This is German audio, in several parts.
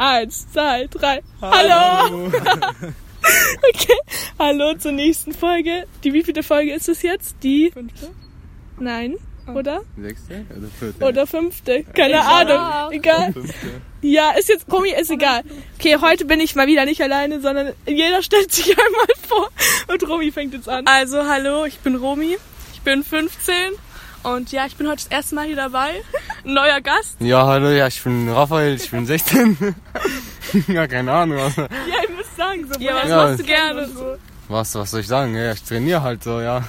Eins, zwei, drei. Hallo. Okay, hallo zur nächsten Folge. Die wievielte Folge ist es jetzt? Die Fünfte? Nein, oder? Sechste oder vierte? Oder fünfte? Keine Ahnung. Egal. Fünfte. Ja, ist jetzt, Romy, ist egal. Okay, heute bin ich mal wieder nicht alleine, sondern jeder stellt sich einmal vor und Romy fängt jetzt an. Also, hallo, ich bin Romi. Ich bin 15 und ja, ich bin heute das erste Mal hier dabei. Ein neuer Gast. Ja, hallo, ja, ich bin Raphael, ich bin 16. ja, keine Ahnung. Was, Ja, ich muss sagen, so Ja, was Ja. machst du gerne? So. was, was soll ich sagen? Ja, ich trainiere halt so, ja.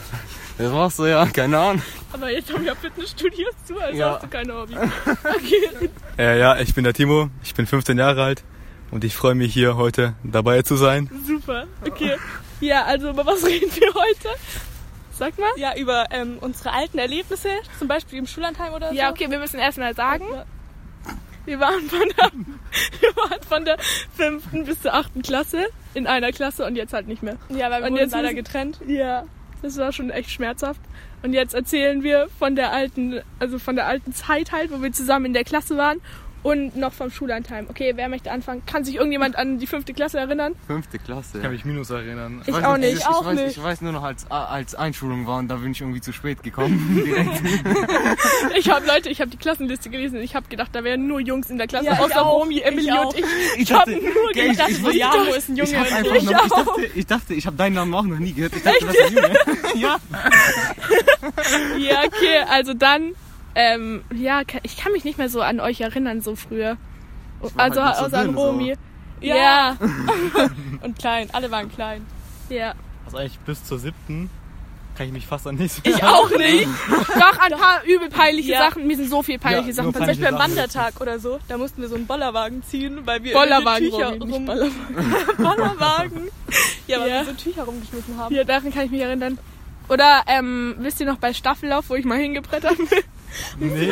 Das war's so, ja, keine Ahnung. Aber jetzt haben wir Fitnessstudios zu, also Ja. hast du keine Hobby. Okay. Äh, ja, ich bin der Timo, ich bin 15 Jahre alt und ich freue mich hier heute dabei zu sein. Super. Okay. Ja, also über was reden wir heute? Sag mal. Ja, über ähm, unsere alten Erlebnisse, zum Beispiel im Schullandheim oder so. Ja, okay, wir müssen erstmal sagen, wir waren von der, wir waren von der fünften bis zur achten Klasse in einer Klasse und jetzt halt nicht mehr. Ja, weil wir Und wurden jetzt leider müssen- getrennt. Ja, das war schon echt schmerzhaft. Und jetzt erzählen wir von der alten, also von der alten Zeit halt, wo wir zusammen in der Klasse waren und noch vom Schullandheim. Okay, wer möchte anfangen? Kann sich irgendjemand an die fünfte Klasse erinnern? Fünfte Klasse. Ich kann mich minus erinnern. Ich weiß auch nicht, nicht. Ich, auch weiß, nicht. ich weiß nur noch, als, als Einschulung war und da bin ich irgendwie zu spät gekommen. Direkt. Ich habe Leute, ich habe die Klassenliste gelesen und ich habe gedacht, da wären nur Jungs in der Klasse, Ja, ich außer. Romy, Emily Ich auch. und ich. Ich hab dachte, nur gedacht, ich, was ich, ja, Jamo ist ein Junge. ich, hab Ich noch, ich dachte, ich dachte, ich habe deinen Namen auch noch nie gehört. Ich dachte, das ist ein Junge. ja. Ja, okay, also dann, ähm, ja, ich kann mich nicht mehr so an euch erinnern, so früher. Also halt nicht so außer an dünn, so. Romy. Ja. Ja, Und klein, alle waren klein. ja. Also eigentlich bis zur siebten kann ich mich fast an nichts Ich auch nicht. Doch, an ein paar übel peinliche Ja. Sachen. Mir sind so viel peinliche Ja, Sachen Zum passiert. Beispiel am. Wandertag oder so, da mussten wir so einen Bollerwagen ziehen, weil wir Bollerwagen, irgendwelche Romy, Tücher nicht rum... Bollerwagen. Bollerwagen. Ja, weil Ja. wir so Tücher rumgeschmissen haben. Ja, daran kann ich mich erinnern. Oder, ähm, wisst ihr noch bei Staffellauf, wo ich mal hingebrettert bin? Nee,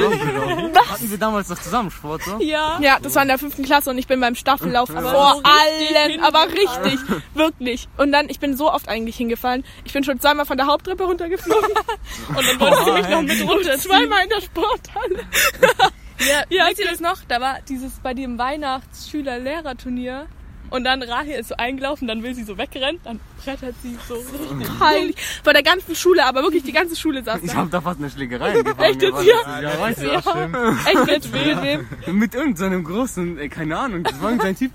Hatten wir damals noch zusammen Sport, so? Ja. Ja, das war in der fünften Klasse und ich bin beim Staffellauf vor so allen, aber richtig, wirklich. Und dann, ich bin so oft eigentlich hingefallen. Ich bin schon zweimal von der Haupttreppe runtergeflogen Und dann wolltest du mich noch mit runterziehen. zweimal in der Sporthalle. Ja, Ja, wisst ihr das noch? Da war dieses bei dem Weihnachtsschüler-Lehrer-Turnier. Und dann Rahel ist so eingelaufen, dann will sie so wegrennen, dann brettert sie so richtig. Peinlich. Vor der ganzen Schule, aber wirklich die ganze Schule saß Ich da. habe da fast eine Schlägerei angefangen. Echt jetzt? Was Ja. das. Ja, weißt du. ja. Echt mit mit wem? Mit irgendeinem großen, äh, keine Ahnung, das war irgendein Typ.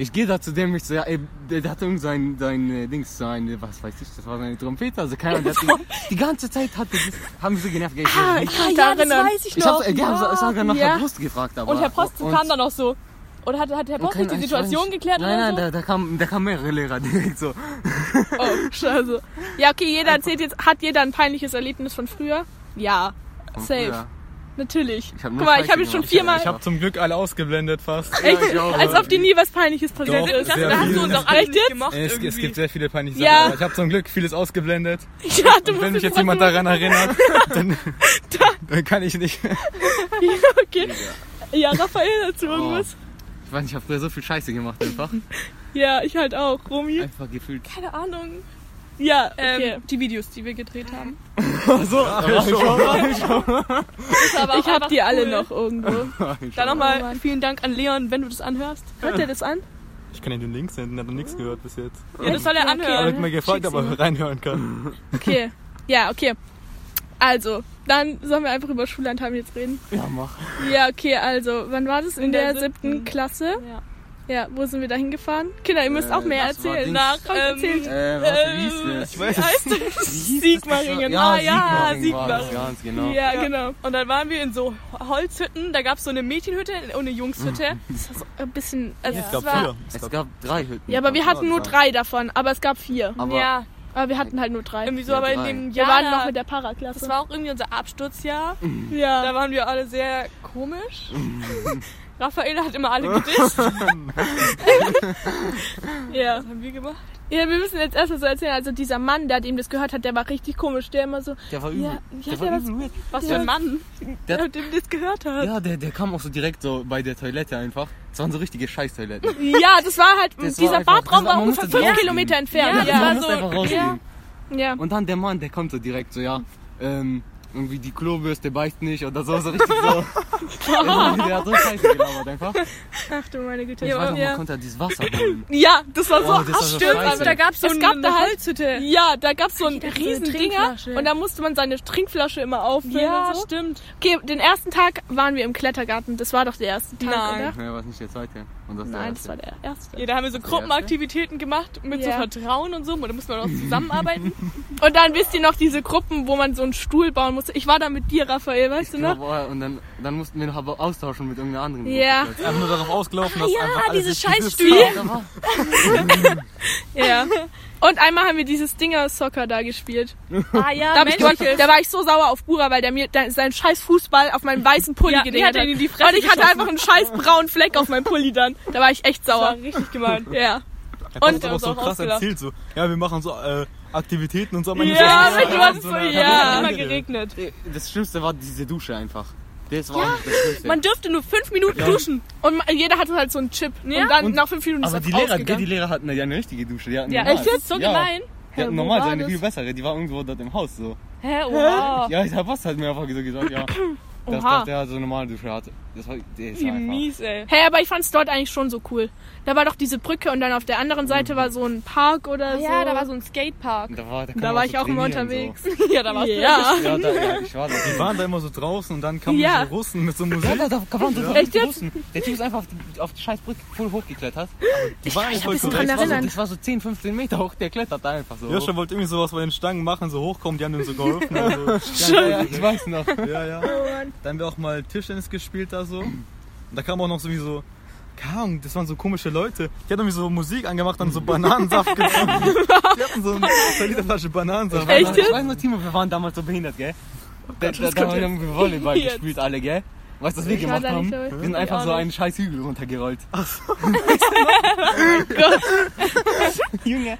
Ich gehe da zu dem, ich so, ja, ey, der, der hatte irgend sein, sein äh, Dings, sein, was weiß ich, das war seine Trompete, also keine Ahnung, der hat die, die ganze Zeit hat der das, haben sie so genervt, gell, ich, Ah, ich, ich kann mich da erinnern. weiß ich ich noch. hab, äh, ja, ja. sogar nach Ja. der Brust gefragt, aber. und Herr Post kam dann auch so. Oder hat, hat Herr nicht die Situation nicht. geklärt Nein, oder nein, so? da, da kam, da kam mehrere Lehrer direkt so. Oh, scheiße. Ja, okay, jeder erzählt jetzt, hat jeder ein peinliches Erlebnis von früher? Ja, Von safe. früher. Natürlich. Ich hab nur Guck mal, ich habe jetzt schon viermal, Ich habe zum Glück alle ausgeblendet fast. echt, ich auch, als ja. ob dir nie was Peinliches passiert Doch, ist. da hast du uns auch Echt jetzt? gemacht Es, es gibt sehr viele peinliche Ja. Sachen, ich habe zum Glück vieles ausgeblendet. Ja, du musst Wenn mich jetzt jemand daran erinnert, dann, dann kann ich nicht. Okay. Ja, Raphael, dazu Oh. Ich weiß nicht, ich habe früher so viel Scheiße gemacht einfach. Ja, ich halt auch. Romy? Einfach gefühlt. Keine Ahnung. Ja, Ähm, okay. Die Videos, die wir gedreht haben. so, Das war aber ich auch hab einfach die alle cool. noch irgendwo. Dann Oh nochmal Mann. vielen Dank an Leon, wenn du das anhörst. Hört ihr das an? Ich kann dir den Link senden, der hat noch nichts gehört bis jetzt. Ja, das soll er Ja, okay. Er anhören. hat mir gefragt, ob er reinhören kann. Okay. Ja, okay. Also, dann sollen wir einfach über Schullandheim jetzt reden. Ja, mach. Ja, okay, also, wann war das? In, In der, der siebten. Klasse? Ja. Ja, wo sind wir da hingefahren? Kinder, ihr müsst Äh, auch mehr erzählen. Nach, Ähm, erzählt. Äh, warte, wie hieß das? Ich weiß Wie heißt das? Wie hieß das? Sigmaringen. Ja, Ah, ja, Sigmaringen war das, Sigmaringen. ganz genau. Ja, Ja. genau. Und dann waren wir in so Holzhütten. Da gab es so eine Mädchenhütte und eine Jungshütte. Das war so ein bisschen. Also, Ich es war, vier. Es Es gab gab drei Hütten. Ja, aber wir hatten nur Ja. drei davon, aber es gab vier. Aber ja, Aber wir hatten halt nur drei. irgendwie so, Ja, aber in drei. dem Wir Jahr. waren da- noch mit der Paraklasse. das war auch irgendwie unser Absturzjahr. ja. Da waren wir alle sehr komisch. Raphael hat immer alle gedisst. ja. Was haben wir gemacht? Ja, wir müssen jetzt erstmal so erzählen. Also dieser Mann, der dem das gehört hat, der war richtig komisch. Der immer so, Der war übel. Ja, ja, der der war übel. Was Ja. für ein Mann. Der, der dem das gehört hat. ja, der, der kam auch so direkt so bei der Toilette einfach. Das waren so richtige Scheißtoiletten. Ja, das war halt, Das dieser war Badraum war ungefähr musste fünf draufgehen. Kilometer entfernt. Ja, Ja, man war muss so- einfach rausgehen. ja. Und dann der Mann, der kommt so direkt so, ja, ähm, irgendwie die Klobürste beißt nicht oder so, so richtig so. der hat so scheiße gelabert einfach. Ach du meine Güte. Ich weiß noch, ja. man konnte halt dieses Wasser holen. ja, das war so, Oh, das war so stimmt, scheiße. aber da gab's so es ein- gab eine Holzhütte. Ja, da gab's so ein dachte, so eine riesen Dinger und da musste man seine Trinkflasche immer auffüllen Ja, und so. stimmt. Okay, den ersten Tag waren wir im Klettergarten. Das war doch der erste Tag, Nein. oder? Ja, war nicht der zweite. Und das Nein, der das war der erste. Ja, da haben wir so Gruppenaktivitäten gemacht mit so Ja. Vertrauen und so. Und da muss man auch zusammenarbeiten. Und dann wisst ihr noch diese Gruppen, wo man so einen Stuhl bauen musste. Ich war da mit dir, Raphael, weißt du Ja, noch? boah, und dann, dann mussten wir noch aber austauschen mit irgendeiner anderen. Ja. Einfach nur darauf ausgelaufen, dass ja, einfach alles dieses war- Ja. Und einmal haben wir dieses Dinger-Soccer da gespielt. Ah ja, Da, ich gewonnen. da war ich so sauer auf Bura, weil der mir seinen scheiß Fußball auf meinen weißen Pulli Ja, gedreht mir hat Und ich hatte einfach einen scheiß braunen Fleck auf meinem Pulli dann. Da war ich echt Das war sauer. richtig gemein. Ja. Und- aber so uns auch krass ausgelacht. erzählt, so, ja, wir machen so äh, Aktivitäten und so. aber Ja, nicht mit was so, ja. Hat immer geregnet. Das Schlimmste war diese Dusche einfach. Das war auch das Schlimmste. Man dürfte nur fünf Minuten Ja. duschen. Und jeder hatte halt so einen Chip. Ja. Und dann Und- nach fünf Minuten ist aber das die Lehrer, ausgegangen. die Lehrer hatten ja eine richtige Dusche. Die hatten Ja, normal. echt jetzt? So ja. gemein. Die hatten normal so eine viel bessere. Die war irgendwo dort im Haus so. Hä, wow. Ja, der Boss hat mir einfach so gesagt, ja. Dass, Oha. dass der so eine normale Dusche hatte. Das war, der ist Wie einfach. mies, ey. Hä, aber ich fand's dort eigentlich schon so cool. Da war doch diese Brücke und dann auf der anderen Seite war so ein Park oder so. Ja, da war so ein Skatepark. Da war, da Da war so ich auch immer unterwegs. ja, da warst Ja. So. Ja, da, ja, ich war da. Die waren da immer so draußen und dann kamen Ja. diese Russen mit so Ja, Musik. da, da waren so Echt jetzt? Russen. Der Typ ist einfach auf die, auf die scheiß Brücke voll hochgeklettert. Die waren eigentlich voll dran Das war, so, erinnern. das war so 10, 15 Meter hoch, der klettert da einfach so. Joscha wollte irgendwie sowas bei den Stangen machen, so hochkommen, die haben ihm so geholfen. Also, ja, ja, ja, ich weiß noch. ja, ja. Dann haben wir auch mal Tischtennis gespielt da so. Und da kam auch noch sowieso, keine Ahnung, das waren so komische Leute. Die hatten irgendwie so Musik angemacht und so Bananensaft getrunken. Die hatten so eine 2 Liter Flasche Bananensaft. Echt Ich weiß noch, Timo, wir waren damals so behindert, gell? Da, da, da haben wir Volleyball Jetzt. gespielt alle, gell? Weißt du, was wir Ich war gemacht haben? Wir sind einfach so einen scheiß Hügel runtergerollt. Junge.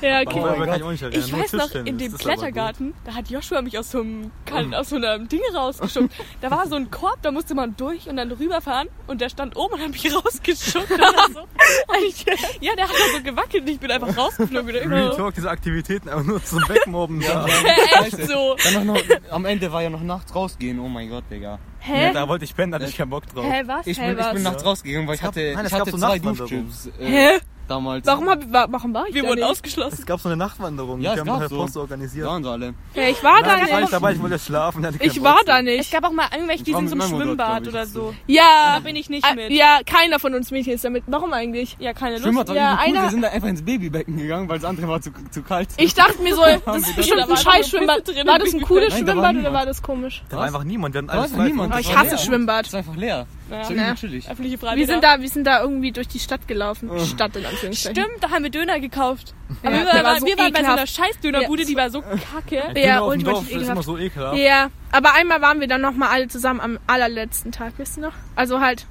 Ja, Aber okay. darüber kann ich auch nicht erinnern. Ich weiß noch, in dem. Klettergarten, da hat Joshua mich aus so einem, Kal- aus so einem Ding rausgeschuckt. Da war so ein Korb, da musste man durch und dann rüberfahren und der stand oben und hat mich rausgeschuckt. oder so. ja, der hat da so gewackelt und ich bin einfach rausgeflogen. Real. Talk, diese Aktivitäten, aber nur zum Wegmobben. Ja. Echt so. Dann noch, am Ende war ja noch nachts rausgehen. Oh mein Gott, Digga. Hä? Da wollte ich pennen, hatte ich keinen Bock drauf. Hä, was? Ich Hä, bin, ich bin nachts rausgegangen, weil ich hatte, nein, ich hatte so zwei. Duschchips. Äh, Hä? Damals. Warum, hab, wa- warum war ich Wir da wurden nicht? ausgeschlossen. Es gab so eine Nachtwanderung, Ja, die es haben gab Herr so. Post organisiert. Da waren sie alle. Ja, ich war da Nein, ich war nicht. nicht dabei, ich wollte schlafen. Ich war da Es nicht. gab auch mal irgendwelche, die sind zum Schwimmbad oder so. Ja. Da bin ich nicht Ah, mit. Ja, keiner von uns Mädchen ist damit. Warum eigentlich? Ja, keine Lust. Schwimmbad war Ja, cool. einer- Wir sind da einfach ins Babybecken gegangen, weil das andere war zu, zu kalt. Ich dachte mir so, das ist bestimmt ein scheiß Schwimmbad. Drin War das ein cooles Nein, Schwimmbad oder war das komisch? Da war einfach niemand, wir hatten alles niemand. Ich war hasse. Schwimmbad. Das war einfach leer. Ja. Ja. übel chillig. Öffentliche Freibäder. Wir sind da, wir sind da irgendwie durch die Stadt gelaufen. Stadt in Anführungszeichen. Stimmt, da haben wir Döner gekauft. Aber wir, waren, war so wir waren bei so einer scheiß Dönerbude, die war so kacke. Ja, dem Dorf ist immer so ekelhaft. Ja, aber einmal waren wir dann nochmal alle zusammen am allerletzten Tag, wisst ihr noch? Also halt,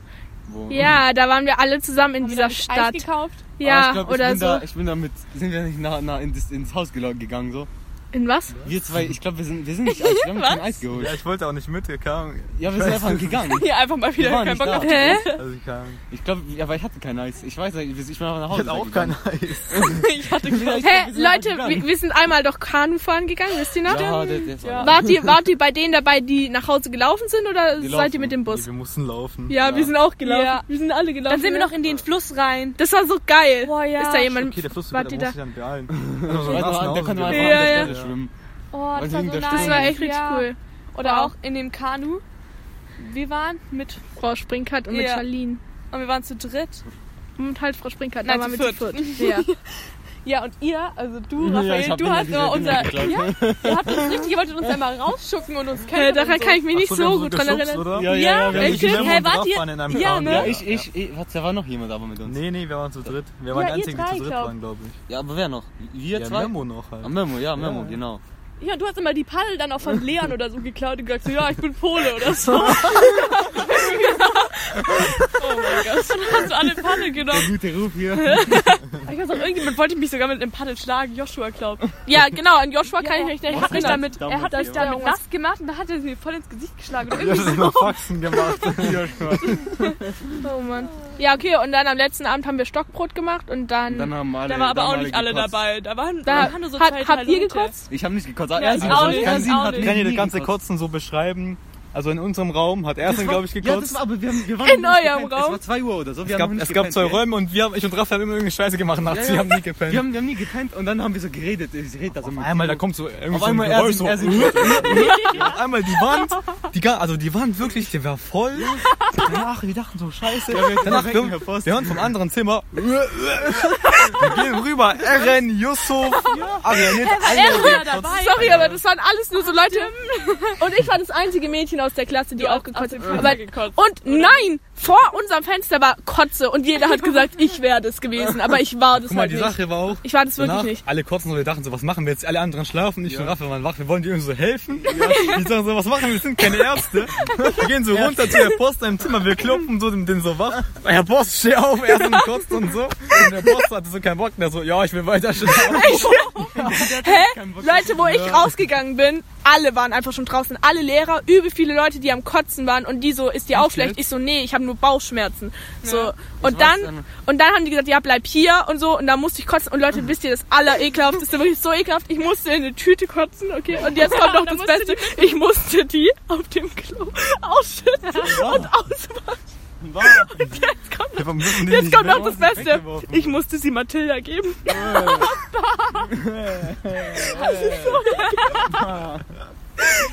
Wo? ja, da waren wir alle zusammen in Haben wir dieser dann Eis Stadt. gekauft. Ja, Aber ich glaub, ich oder bin so. Da, ich bin da mit, sind wir nicht nach, nach in das, ins Haus gegangen so? In was? Wir zwei, ich glaube, wir sind, wir sind nicht Eis, wir haben kein Eis geholt. Ja, ich wollte auch nicht mit, kam. Ja, wir sind einfach gegangen. Hier einfach mal wieder Wir keinen Bock auf Hä? Also ich kam. Ich glaube, ja, aber ich hatte kein Eis. Ich weiß nicht, ich bin einfach nach Ich Hause. hatte auch gegangen. kein Eis. Ich hatte. Ich glaub, Hä, wir Leute, gegangen. wir, wir sind einmal doch Kanu fahren gegangen, wisst ihr noch? Ja, der, der Ja. Wart ihr, wart ihr bei denen dabei, die nach Hause gelaufen sind oder Die seid laufen. ihr mit dem Nee, Bus? wir mussten laufen. Ja, Ja. wir sind auch gelaufen. Ja. Wir sind alle gelaufen. Dann sind wir ja. noch in den Fluss rein. Das war so geil. Boah, ja. Ist da jemand? Okay, der Fluss Wart da ihr da? ich. Also Hause kann man einfach Schwimmen. Oh, das war so nice. Das war echt richtig ja. cool. Oder Wow. auch in dem Kanu. Wir waren mit, Frau Sprinkert und mit Ja. Charlene. und wir waren zu dritt. Und halt Frau Sprinkert, Nein, zu wir zu viert. Ja. Ja, und ihr, also du, Ja, Raphael, hab du hast immer unser, ja, ihr habt uns richtig, ihr wolltet uns einmal rausschucken und uns Äh, kennen. daran und kann ich mich nicht haben so gut dran erinnern. Ja, ja, Ja, ja. Wir haben echt? die- Memo Hä, und wart ihr- Ja, ne? ja, ich, ich, ich, was, da war noch jemand aber mit uns. Nee, nee, wir waren zu dritt. Wir waren Ja, die einzigen, die zu dritt glaub. waren, glaube ich. Ja, aber wer noch? Wir Ja, zwei? Memo noch halt. Ah, Memo, ja, Memo, Ja. genau. Ja, du hast immer die Paddel dann auch von Leon oder so geklaut und gesagt so, ja, ich bin Pole oder so. oh mein Gott. Dann hast du alle Paddel genommen. Guter Ruf hier. Ich weiß auch, irgendjemand wollte mich sogar mit einem Paddel schlagen, Joshua glaubt. Ja, genau, an Joshua kann ich mich Er nicht hat mich erinnern. damit, er hat mich ja. damit nass gemacht und da hat er mir voll ins Gesicht geschlagen. Ja, irgendwie das ist noch Faxen gemacht. ja, schon. Oh Mann. Ja, okay, und dann am letzten Abend haben wir Stockbrot gemacht und dann... Dann haben alle. Da waren aber auch nicht alle gekotzt. dabei. Da waren, da, waren nur so hat, zwei, habt ihr gekotzt? Ich habe nicht gekotzt. Ja, Ja, ich sie auch hat- nicht, kann ich sie auch nicht. Kann nie das ganze. Kotzen so beschreiben. Also in unserem Raum hat er dann, glaube ich, Ja, das gekotzt. war, aber wir, haben, wir waren In eurem gepennt. Raum? Es war 2 Uhr oder so. Wir es gab, es gab zwei? Räume und wir, haben- ich und Raphael haben immer irgendeine Scheiße gemacht nachts. Ja, ja. Wir haben nie gepennt. Wir haben, wir haben nie gepennt und dann haben wir so geredet. Ich rede da so mit einmal, da kommt so irgendwie Auf so ein einmal er Geräusch singt, so. er. Auf einmal die Wand, die, also die Wand wirklich, die war voll. Danach, wir dachten so, scheiße. Danach, wecken, Herr wir, wir hören vom anderen Zimmer. Wir gehen rüber. Eren, Yusuf, Arianet, alle. dabei. Sorry, aber das waren alles nur so Leute. Und ich war das einzige Mädchen aus der Klasse, die auch gekotzt hat. Und nein, vor unserem Fenster war Kotze und jeder hat gesagt, ich wäre das gewesen. Aber ich war das Guck mal, halt die nicht. Sache war auch, Ich war das wirklich Danach, nicht. alle kotzen so, wir dachten so, was machen wir jetzt? Alle anderen schlafen, ich und Raphael waren wach, wir wollen dir irgendwie so helfen. Die sagen so, was machen wir? Wir sind keine Ärzte. Wir gehen so runter zu der Post im Zimmer, wir klopfen so den, den so wach. Herr Post, steh auf, er ist kotzt und so. Und der Post hatte so keinen Bock, der so, ja, ich will weiter schlafen. Hä? Leute, wo ich rausgegangen bin, alle waren einfach schon draußen. Alle Lehrer, übel viele Leute, die am Kotzen waren und die so, ist dir auch schlecht? Ich so, nee, ich habe nur Bauchschmerzen. So. Und dann, dann. und dann haben die gesagt, ja, bleib hier und so. Und da musste ich kotzen. Und Leute, wisst ihr, das allerekelhafteste, wirklich so ekelhaft. Ich musste in eine Tüte kotzen, okay? Und jetzt kommt noch Da das Beste. Ich musste die auf dem Klo ausschütten und auswaschen. Jetzt kommt, müssen die jetzt kommt noch das Beste. Ich musste sie Mathilda geben.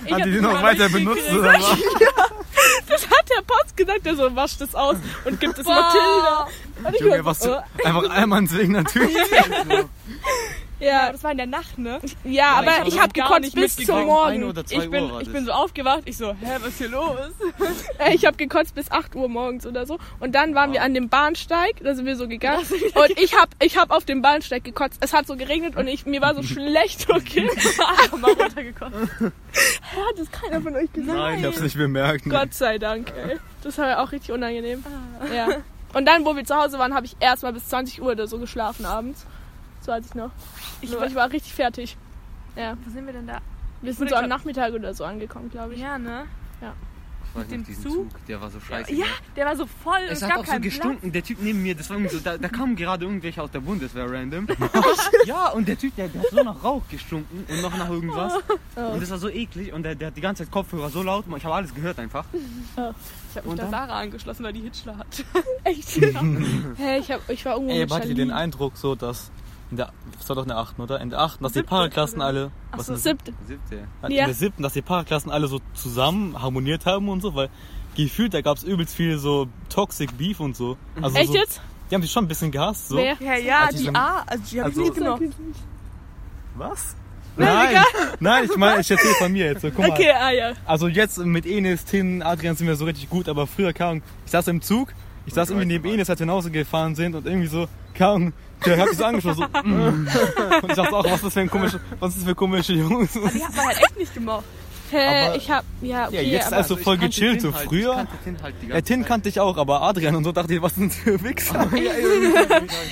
Ich Hat die die das noch weiter benutzt oder was? Das hat der Post gesagt, der so, wascht es aus und gibt es Boah. Mathilda. Und Junge, war was so, du, einfach Allmanns wegen natürlich. Ja, Das war in der Nacht, ne? ja, aber ich hab ich habe gekotzt nicht bis zum. Morgen. Ich bin, Uhr war ich das. bin so aufgewacht, ich so, hä, was ist hier los? Ich habe gekotzt bis 8 Uhr morgens oder so. Und dann waren wir an dem Bahnsteig, da sind wir so gegangen. Und ich habe ich hab auf dem Bahnsteig gekotzt. Es hat so geregnet und ich, mir war so schlecht, okay? Einfach mal runtergekommen. Hat das keiner von euch gesagt? Nein, ich hab's nicht bemerkt. ne. Gott sei Dank, ey. Das war ja auch richtig unangenehm. Ja. Und dann, wo wir zu Hause waren, habe ich erstmal bis 20 Uhr oder so geschlafen abends. So weiß ich noch. Ich, ich war richtig fertig. Ja. Wo sind wir denn da? Wir sind so am Nachmittag oder so angekommen, glaube ich. Ja, ne? Ich weiß dem diesen Zug? Der war so scheiße. Ja, gell? der war so voll, Es es, hat gab auch so keinen Platz. gestunken, der Typ neben mir, das war irgendwie so, da, da kamen gerade irgendwelche aus der Bundeswehr random. ja, und der Typ, der, der hat so nach Rauch gestunken und noch nach irgendwas. Oh. Und das war so eklig und der, der hat die ganze Zeit Kopfhörer so laut, ich habe alles gehört einfach. Ich habe mich Und der? Sarah angeschlossen, weil die Hitchler hat. Echt? Hä, ich, hab, ich war irgendwo Ey, mit Charlie. den Eindruck so, dass in der, das war doch in der 8. oder? In der 8. dass die Paraklassen alle, was so, siebte. Siebte. in Ja. der 7. dass die Paraklassen alle so zusammen harmoniert haben und so, weil gefühlt, da gab's übelst viel so Toxic Beef und so. Also Echt so, jetzt? Die haben sich schon ein bisschen gehasst, so. Wer? Ja, ja, Also die diese- A, also die habe also- ich mitgenommen. Was? Nein, nein, ich meine, ich erzähle von mir jetzt. So, guck mal. Okay, ah ja. Also jetzt mit Enes, Tin, Adrian sind wir so richtig gut, aber früher kam, ich saß im Zug, ich saß irgendwie neben Enes, als wir nach Hause gefahren sind und irgendwie so kam, der hat mich so angeschaut, so, mm. und ich dachte auch, was ist das für ein komische, was ist das für komische Jungs? Die hat man halt echt nicht gemocht. Hä, Aber- ich hab, ja, okay, Ja, jetzt aber, also ich voll gechillt, Tin so halt, früher. Ich kannte Tin halt die Ja, Tin kannte ich auch, aber Adrian und so dachte ich, was sind das für Wichser?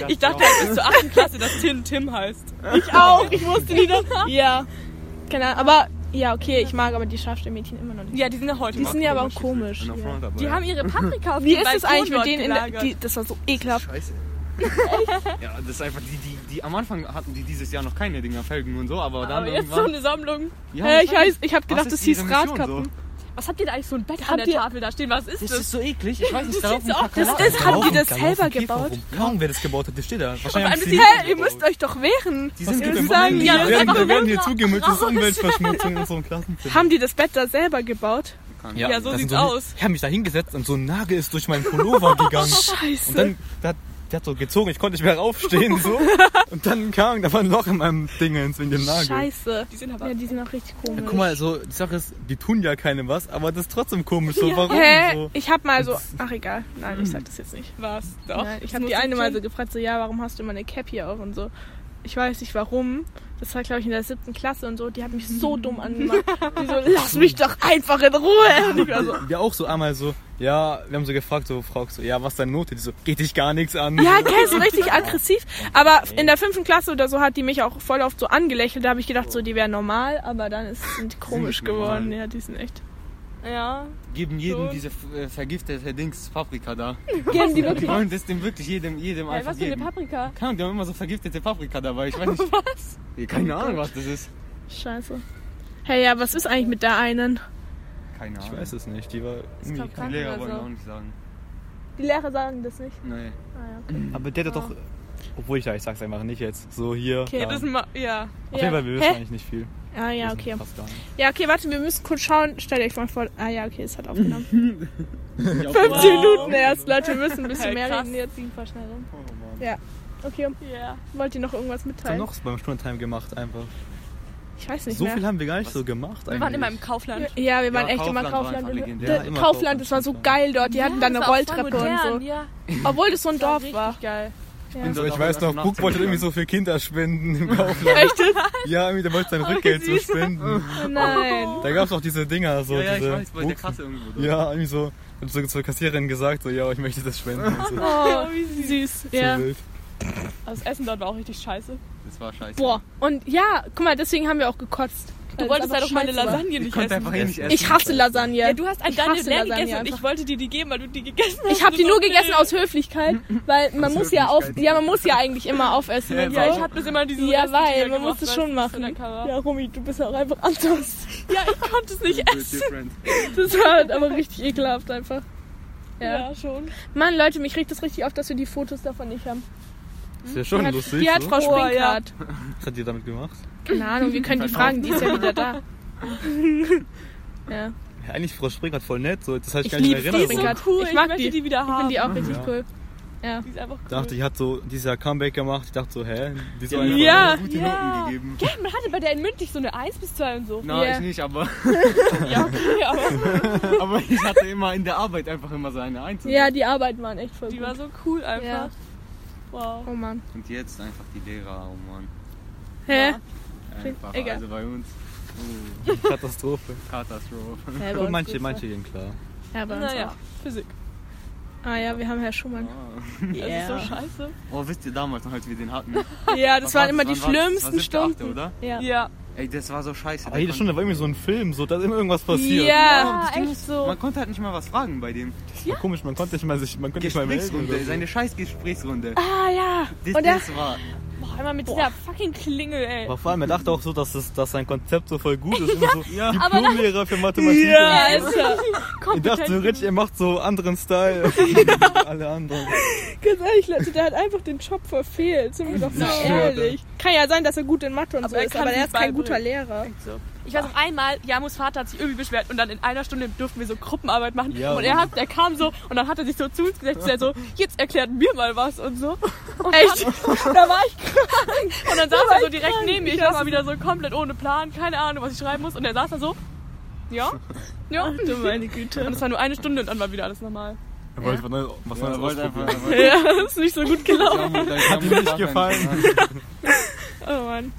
Ich dachte halt bis zur 8. Klasse, dass Tim Tim heißt. ich auch, ich wusste die noch. Ja. Keine Ahnung, aber, ja, okay, ich mag aber die Scharfsteinmädchen immer noch nicht. Ja, die sind ja heute Die sind ja aber auch Komisch, Ja. Aber Die haben ihre Paprika auf Wie ist es eigentlich mit denen in der, die, Das war so ekelhaft. Scheiße. Ja, das ist einfach, die, die, die, am Anfang hatten die dieses Jahr noch keine Dinger, Felgen und so, aber dann Aber jetzt so eine Sammlung. ja, Hä, ich, weiß heiß, ich hab Was gedacht, das hieß Radkappen. Was habt ihr da eigentlich so ein Bett an der Tafel da stehen? Was ist Das das? ist so eklig, ich weiß nicht, da laufen so aus. Das ist, haben die das Da selber gebaut? Ahnung, wer das gebaut hat, das steht da. Wahrscheinlich haben sie die- nicht Hä, ihr müsst euch doch wehren. Die sind im sagen? Ja, Wir das werden, wir werden hier zugemüllt, das ist. Umweltverschmutzung in unserem Klassenzimmer. Haben die das Bett da selber gebaut? Ja, so das sieht's sind aus. Ich habe mich da hingesetzt und so ein Nagel ist durch meinen Pullover gegangen. Scheiße. Und dann, hat- der hat so gezogen, ich konnte nicht mehr raufstehen, so. Und dann kam, da war ein Loch in meinem Dingens wegen dem Nagel. Scheiße. Die sind aber Ja, die sind auch richtig komisch. Ja, guck mal, so, die Sache ist, die tun ja keine was, aber das ist trotzdem komisch, so, warum Hä? so? Ich hab mal so. Ach egal. Nein, ich sag das jetzt nicht. was. Doch. Nein, ich habe die eine mal so gefragt, so ja, warum hast du immer eine Cap hier auf und so. Ich weiß nicht warum. Das war, glaube ich, in der siebten Klasse und so. Die hat mich so dumm angemacht. Die so, lass mich doch einfach in Ruhe. Und ich war so, Wir auch so einmal so, ja, wir haben so gefragt, so, Frau, so, ja, was ist deine Note? Die so, geht dich gar nichts an. ja, gell, so richtig aggressiv. Aber in der fünften Klasse oder so hat die mich auch voll oft so angelächelt. Da habe ich gedacht, so, die wären normal, aber dann ist, sind die komisch geworden. Ja, die sind echt. Ja. Geben jedem Schon. diese äh, vergiftete Dings Paprika da. Geben die Die wirklich. wollen das dem wirklich jedem, jedem Hey, einfach was für eine geben. Paprika? Keine Ahnung, die haben immer so vergiftete Paprika dabei. Ich weiß nicht. Was? Keine Ahnung, was das ist. Scheiße. Hey, ja, was ist eigentlich mit der einen? Keine Ich Ahnung. weiß es nicht. Die war Ich glaub, Die Lehrer wollen so. auch nicht sagen. Die Lehrer sagen das nicht. Nee. Ah, ja, okay. Aber der hat doch. Obwohl ich ja, ich sag's einfach nicht jetzt. So hier. Okay, da. Das ma ja. Auf jeden Fall, wir wissen Hä? eigentlich nicht viel. Ah, ja, okay. Ja, okay, warte, wir müssen kurz schauen. Stellt euch mal vor. Ah, ja, okay, es hat aufgenommen. Ja, 15 Minuten erst, Leute, wir müssen ein bisschen Hey, mehr krass. reden jetzt. Ging voll schnell rum. Ja. Okay, Ja. wollt ihr noch irgendwas Was haben wir mitteilen? noch beim Stundentime gemacht einfach? Ich weiß nicht So mehr. viel haben wir gar nicht so gemacht Wir waren immer im Kaufland. Ja, wir waren Ja, echt immer Kaufland war Kaufland. einfach Und legendär. der Ja, immer Kaufland, das war so Kaufland. geil dort. Die hatten dann eine war Rolltreppe und so. Ja. Obwohl das so ein Dorf richtig war. geil. Ja. So, ich weiß noch, Buck wollte irgendwie so für Kinder spenden im Kaufland. Echt? Ja, irgendwie, der wollte sein Rückgeld so spenden. Oh nein. Da gab's auch diese Dinger, so Ja, ja, ich diese weiß, bei der. Kasse irgendwo. Ja, irgendwie so, hat so zur Kassiererin gesagt, so, ja, ich möchte das spenden und so. Oh, wie süß. So Ja. wild. Also das Essen dort war auch richtig scheiße. Das war scheiße. Boah. Und ja, guck mal, deswegen haben wir auch gekotzt. Du wolltest es halt auch meine. Lasagne Ich nicht konnte essen. einfach eh nicht essen. Ich hasse Lasagne. Ja, du hast ein hasse leer Lasagne gegessen und ich wollte dir die geben, weil du die gegessen hast. Ich habe die nur gegessen aus Höflichkeit, weil man muss ja auf, ja, man muss ja eigentlich immer aufessen Ja, Ja, ich so. hab das immer diese Ja, weil man muss es schon machen. Ja, Romy, du bist ja auch einfach anders. Ja, ich konnte es nicht essen. Das war halt aber richtig ekelhaft einfach. Ja. Ja, schon. Mann, Leute, mich regt das richtig auf, dass wir die Fotos davon nicht haben. Ist ja schon die hat, lustig. die hat so. Frau Oh, Spink ja. Was hat die damit gemacht? Keine Ahnung, wir können die fragen, die ist ja wieder da. ja. Ja, eigentlich Frau Spring hat voll nett, so, das heißt Ich gar nicht mehr lieb Die ist so cool. Ich Ich, mag möchte die. die, wieder Ich haben. finde die auch richtig Ja. cool. Ja. Die ist einfach cool. Ich dachte, die hat so dieses Jahr Comeback gemacht. Ich dachte so, hä? Die ist so einfach- Ja. Gute Ja. Noten gegeben. Ja, man hatte bei der in mündlich so eine 1 bis 2 und so. Na, Ja. ich nicht, aber, Ja, okay, aber aber ich hatte immer in der Arbeit einfach immer so eine Eins. ja, die Arbeiten waren echt voll die gut. war so cool einfach. Ja. Wow. Oh Mann. Und jetzt einfach die Lehrer, oh Mann. Hä? Einfach, Egal. also bei uns. Oh, Katastrophe. Katastrophe. Und uns manche, manche gehen klar. Ja, bei uns Naja, auch. Physik. Ah ja, wir haben Herr Schumann. Ah. Das ist Ja. so scheiße. Oh, wisst ihr damals noch, als wir den hatten? Ja, das Was waren war immer die Wann war das? Das war schlimmsten siebte, achte, Stunden. oder? Ja. Ja. Ey, das war so scheiße. Aber jede Da Stunde war irgendwie so ein Film, so, da ist immer irgendwas passiert. Ja, das Ding echt so. Man konnte halt nicht mal was fragen bei dem. Das war komisch, man konnte nicht mal sich, man konnte nicht mal melden. So. seine scheiß Gesprächsrunde. Ah ja. Das, Und der, das war. Boah, immer mit dieser fucking Klingel, ey. Aber vor allem, er dachte auch so, dass, es, dass sein Konzept so voll gut ist. Immer so Ja. Diplomlehrer für Mathematik. ja, so. Alter. Ich dachte so richtig, er macht so anderen Style. Alle anderen. Ganz ehrlich, Leute, der hat einfach den Job verfehlt. Sind wir doch mal ehrlich. Kann ja sein, dass er gut in Mathe und Aber so er ist, aber er ist kein guter Lehrer. So. Ich weiß noch einmal, Jamus Vater hat sich irgendwie beschwert und dann in einer Stunde durften wir so Gruppenarbeit machen Ja, und er hat, der kam so und dann hat er sich so zu uns gesetzt, der so, jetzt erklärt mir mal was und so. Und Echt? Dann, da war ich krank. Und dann saß er so direkt neben mir, ich war mal wieder so komplett ohne Plan, keine Ahnung, was ich schreiben muss und er saß da so, ja, ja. Du meine Güte. Und es war nur eine Stunde und dann war wieder alles normal. Er wollte was Neues- was Ja, Neues er einfach, ausprobieren. er Ja, das ist nicht so gut gelaufen. Hat ihm nicht gefallen. Oh Mann.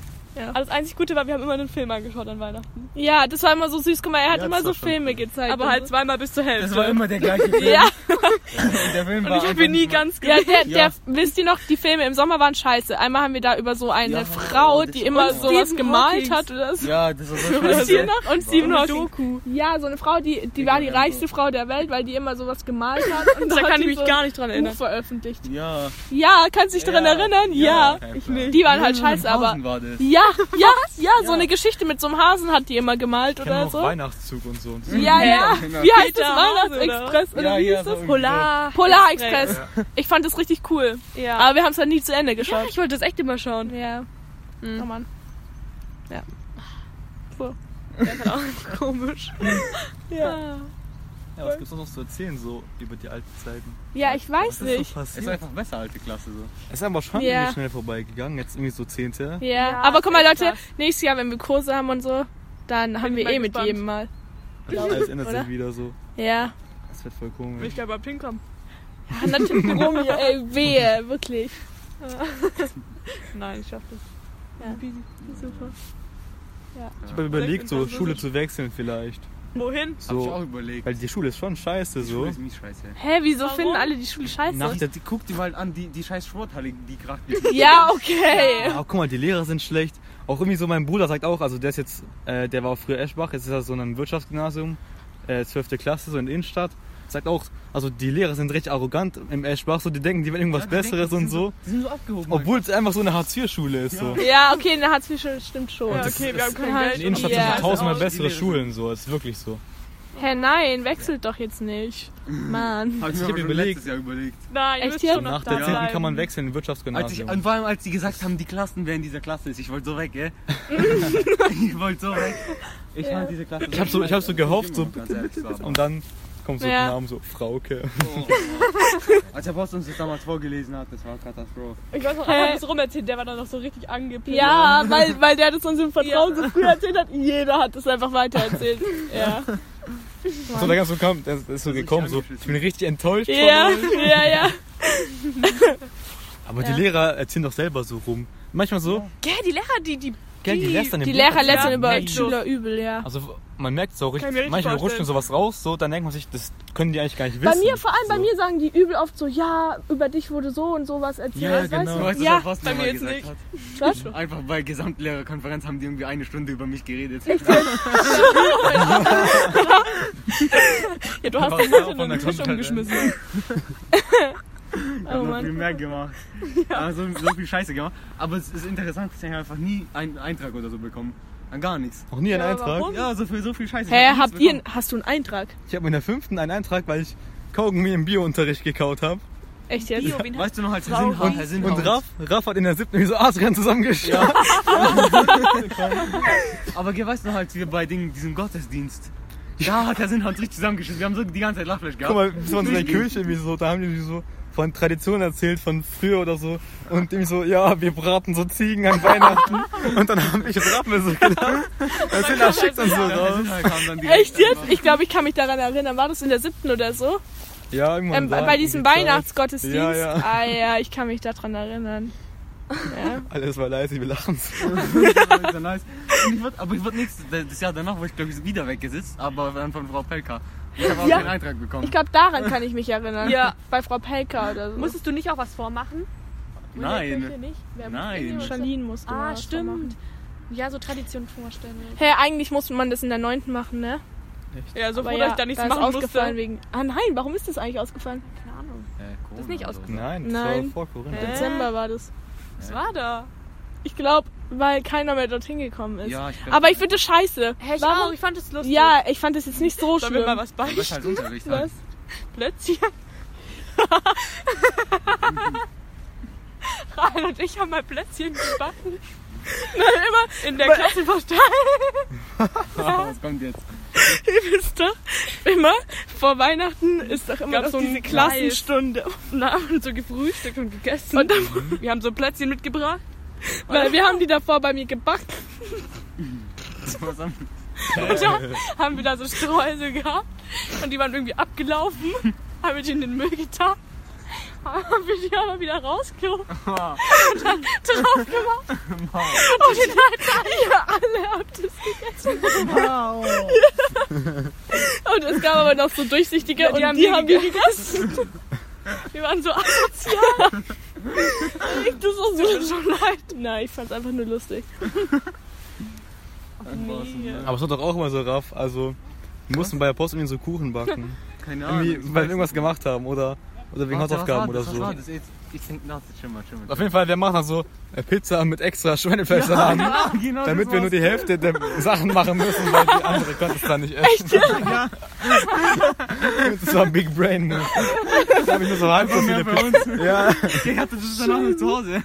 Aber das einzig Gute war, wir haben immer einen Film angeschaut an Weihnachten. Ja, das war immer so süß. Guck mal, er hat Ja, immer das so war schon Filme gezeigt. Aber und halt so. zweimal bis zur Hälfte. Das war immer der gleiche Film. Ja, Und der Film und war ich habe einfach ihn nie nicht mal- ganz ja, gesehen. der, der, Ja. wisst ihr noch, die Filme im Sommer waren scheiße. Einmal haben wir da über so eine Ja, Frau, oh, das die war- immer Und sowas Stephen gemalt Hawkings. hat oder so. Ja, das war so Wisst ihr scheiße. noch? Und Stephen Eine Hawking. Doku. Ja, so eine Frau, die, die war die reichste Frau der Welt, weil die immer sowas gemalt hat. Und Da kann ich mich so gar nicht dran erinnern. Buch veröffentlicht. Ja. Ja, kannst du dich daran Ja. erinnern? Ja. Ja, Ich nicht. Die waren halt scheiße, aber. Hausen war das. Ja, ja, ja, so Ja. eine Geschichte mit so einem Hasen hat die immer gemalt oder noch so. Weihnachtszug und so. Und so. Ja, ja. genau. Wie heißt Peter das? Weihnachtsexpress oder Ja, wie ja, hieß so das? irgendwie Polar. Polarexpress. Ich fand das richtig cool. Ja. Aber wir haben es halt nie zu Ende ja, geschaut. ich wollte das echt immer schauen. Ja. Mhm. Oh Mann. Das ist halt auch komisch. Ja. Ja, was gibt's noch zu erzählen so über die alten Zeiten? Ja, ich Was weiß ist so nicht. Es ist passiert? einfach besser, alte Klasse so. Es ist einfach schon Ja. irgendwie schnell vorbeigegangen. Jetzt irgendwie so zehnte. Ja, Ja, aber ist guck mal, Leute, krass. nächstes Jahr, wenn wir Kurse haben und so, dann haben ich wir mal eh mit gespannt. jedem mal. Alles ändert sich wieder so. Ja. Das wird voll Will komisch. ich gleich überhaupt hinkommen? Ja, natürlich, Romy, ey, wehe, wirklich. Nein, ich schaff das. Ja. Super. Ich habe überlegt, so Schule zu wechseln vielleicht. Wohin? Hab ich So, auch überlegt. weil die Schule ist schon scheiße Die so. Schule ist mies scheiße. Hä, wieso Warum? finden alle die Schule scheiße? Nach Die, die, guck dir mal an, die, die scheiß Sporthalle, die gerade ja, okay. Ja, guck mal, die Lehrer sind schlecht. Auch irgendwie so mein Bruder sagt auch, also der ist jetzt, äh, der war auch früher Eschbach, jetzt ist er so in einem Wirtschaftsgymnasium, äh, 12. Klasse, so in der Innenstadt. Sagt auch, also die Lehrer sind recht arrogant im Eschbach, so die denken, die werden irgendwas Besseres und so. Die sind so abgehoben. Obwohl es einfach so eine Hartz-IV-Schule ist. So. Ja, okay, in der Hartz IV stimmt schon. Ja, das okay, ist- wir haben kein Geld. In Innenstadt Ja. sind so tausendmal Aus- bessere Schulen, so, ist wirklich so. Hä, nein, wechselt doch jetzt nicht. Mann. Hab ich Ich mir überlegt. letztes Jahr überlegt. Nein, Echt jetzt? schon noch Nach der 10. bleiben. kann man wechseln in Als ich, Wirtschaftsgymnasium. und vor allem, als die gesagt haben, die Klassen, wer in dieser Klasse ist, ich wollte so weg, gell? ich wollte so weg. Ich Ja. fand diese Klasse Ich hab so- ich hab so gehofft, so- das Und dann kommt so Ja. der Name so, Frauke. Als der Post uns das damals vorgelesen hat, das war Katastrophe. Ich weiß noch, Hä? er hat das rumerzählt, der war dann noch so richtig angepisst. Ja, weil, weil der das uns im Vertrauen Ja. so früh erzählt hat. Jeder hat das einfach weitererzählt. Ja. So, der ganze kam, der ist so gekommen, so, ich bin richtig enttäuscht. von Ja, euch. ja, ja. Aber Ja. die Lehrer erzählen doch selber so rum. Manchmal so, Gell, die Lehrer, die, die, gell, die lässt dann im Die Lehrer lästern über so. Schüler übel, ja. Also man merkt es auch Kann ich richtig, mir richtig manchmal vorstellen. rutschen sowas raus, so, dann denkt man sich, das können die eigentlich gar nicht wissen. Bei mir, vor allem bei so. mir sagen die übel oft so, ja, über dich wurde so und sowas erzählt. Ja, weißt genau. Du du? weißt, Ja, was bei mir mal jetzt gesagt nicht. hat? Was? Einfach bei Gesamtlehrerkonferenz haben die irgendwie eine Stunde über mich geredet. ja, du hast den Mund in den Tisch umgeschmissen. Ich hab Oh noch viel mehr gemacht. Ja. so, so viel Scheiße gemacht. Aber es ist interessant, dass ich einfach nie einen Eintrag oder so bekommen. An gar nichts. Noch nie einen Ja, Eintrag. warum? Ja, so viel, so viel Scheiße. Hä, hab habt ihr, hast du einen Eintrag? Ich habe in der fünften einen Eintrag, weil ich Kaugummi im Biounterricht gekaut habe. Echt jetzt? Bio, wen Weißt du noch, als Herr Sinnhaus, Und Raff, Raff hat in der siebten wie so Adrian zusammengeschlagen. Aber geh, weißt du noch, als wir bei Ding, diesem Gottesdienst, da hat Herr Sinnhaus richtig zusammengeschissen. Wir haben so die ganze Zeit Lachfleisch gehabt. Guck mal, das war in einer Kirche, wie so, da haben die so von Traditionen erzählt, von früher oder so. Und irgendwie so, ja, wir braten so Ziegen an Weihnachten. Und dann habe ich mir so gedacht, das sind da schickt uns so raus. Echt jetzt? Ich glaube, ich kann mich daran erinnern. War das in der siebten oder so? Ja, irgendwann Ähm, bei diesem. Weihnachtsgottesdienst? Ja, ja. Ah ja, ich kann mich daran erinnern. Ja. Alles war leise, wir lachen. Das nice. Aber ich wurde nächstes, das Jahr danach wurde ich glaube ich wieder weggesetzt, aber dann von Frau Pelka. Ich habe auch Ja. keinen Eintrag bekommen. Ich glaube, daran kann ich mich erinnern. Ja. Bei Frau Pelka oder so. Musstest du nicht auch was vormachen? Nein. Kirche nicht? Wer Nein. Charlene musste Ah, was stimmt. vormachen. Ja, so Tradition vorstellen. Hä, eigentlich musste man das in der neunten machen, ne? Ja, so froh, ja, dass ich da nichts ist machen ausgefallen musste. wegen. Ah nein, warum ist das eigentlich ausgefallen? Keine Ahnung. Äh, Corona Das ist nicht ausgefallen. Nein, das Nein. war vor Corinna. Dezember war das. Was war da? Ich glaube, weil keiner mehr dorthin gekommen ist. Ja, ich glaub, Aber ich finde das scheiße. Hä, ich Warum? auch. Ich fand es lustig. Ja, ich fand das jetzt nicht so Sollen wir mal schlimm. was Das halt beichten? Unterricht halt. Was? Plötzlich. Ryan und ich haben mal Plätzchen gebacken. Nein, immer, In der Klasse verstanden. Was kommt jetzt? ihr wisst doch, immer vor Weihnachten ist doch immer so eine Klassenstunde. Und so gefrühstückt und gegessen. Und dann, wir haben so Plätzchen mitgebracht. weil wir haben die davor bei mir gebacken. Und da haben wir da so Streusel gehabt. Und die waren irgendwie abgelaufen. haben wir die in den Müll getan. Haben wir die aber wieder rausgeholt. Wow. Drauf gemacht. Und den halt Ja, alle habt es gegessen. Wow. Und es gab aber noch so durchsichtige die und haben die haben wir gegessen. Wir waren so asozial. Ich das auch so schon leid. Nein, ich fand's einfach nur lustig. Nee. Aber es war doch auch immer so raff. Also, wir mussten bei der Post irgendwie so Kuchen backen. Keine Ahnung. Irgendwie, weil wir irgendwas gemacht haben oder, oder wegen Hausaufgaben oder so. das? Jetzt- Ich denke, das ist schon mal, schon mal. Auf jeden Fall, wir machen dann so äh, Pizza mit extra Schweinefleischsalat, Ja, genau damit das wir nur die. Hälfte der Sachen machen müssen, weil die andere konnte es dann nicht essen. Ja, Das war ein Big Brain. Move. Da habe ich nur so halb so viele uns. Ja. Ich hatte das danach noch zu Hause.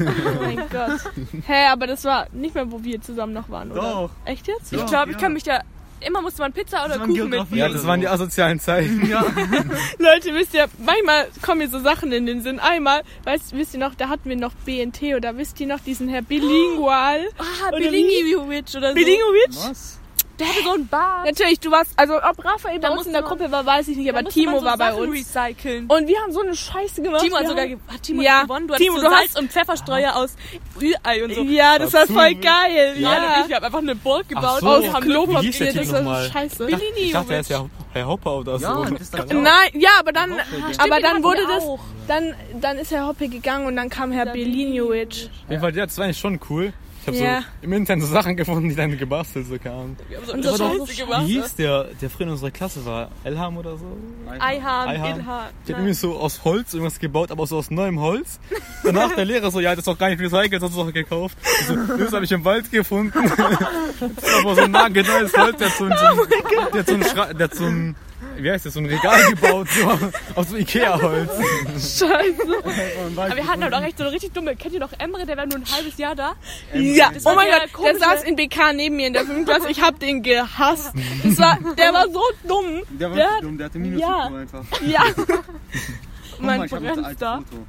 Oh mein Gott. Hä, aber das war nicht mehr, wo wir zusammen noch waren, oder? Doch. Echt jetzt? Ich Ja, glaube, ich kann mich da. Immer musste man Pizza oder Kuchen mitnehmen. ja, das waren die asozialen Zeiten. Ja. Leute, wisst ihr, manchmal kommen mir so Sachen in den Sinn. Einmal, weißt, wisst ihr noch, da hatten wir noch BNT oder wisst ihr noch diesen Herr Bilingual? Ah, Oder Bilinguiwitsch oder so. Bilinguic? Was? Der hatte so einen Bart. Natürlich, du warst, also ob Raphael bei Da uns in der Gruppe war, weiß ich nicht, aber Timo so war bei Sachen uns. recyceln. Und wir haben so eine Scheiße gemacht. Timo hat sogar haben- ge- hat Timo Ja, gewonnen. Du Timo, hattest so du Salz- und Pfefferstreuer aus Rührei und so. Ja, das war voll geil. Ja, Ja, ich habe einfach eine Burg gebaut. so. aus haben Klopapier, der das war nochmal? so scheiße. Ich dachte, er ist ja Herr Hopper oder so. Ja, dachte ich. Nein, ja, aber dann, aber dann wurde das, dann, dann ist Herr Hoppe gegangen und dann kam Herr Belinjovic. Auf jeden Fall, ja, das war eigentlich schon cool. Ich habe Ja. so im Internet so Sachen gefunden, die dann gebastelt, so Ahnung. Wir haben so Und das war doch- Wie gemacht. hieß der, der früher in unserer Klasse war? Elham oder so? Eihahn. Ilhan. Ich hab irgendwie so aus Holz irgendwas gebaut, aber so aus neuem Holz. Danach der Lehrer so, ja, das ist doch gar nicht recycelt, das hast du doch gekauft. So, das habe ich im Wald gefunden. Das ist aber so ein nagelneues Holz, der hat so ein, so ein, der hat so ein, Schra der hat so ein wie heißt das, so ein Regal gebaut, so aus so Ikea-Holz. Scheiße. Aber wir hatten halt auch echt so eine richtig dumme. Kennt ihr noch Emre, der war nur ein halbes Jahr da? Ja, oh mein Gott, der saß in BK neben mir in der 5. Klasse. Ich hab den gehasst. Das war, der war so dumm. Der war Der- dumm, der hatte Minus ja. einfach. Ja. Guck mal, Mein ich hab das alte Bremster. Foto.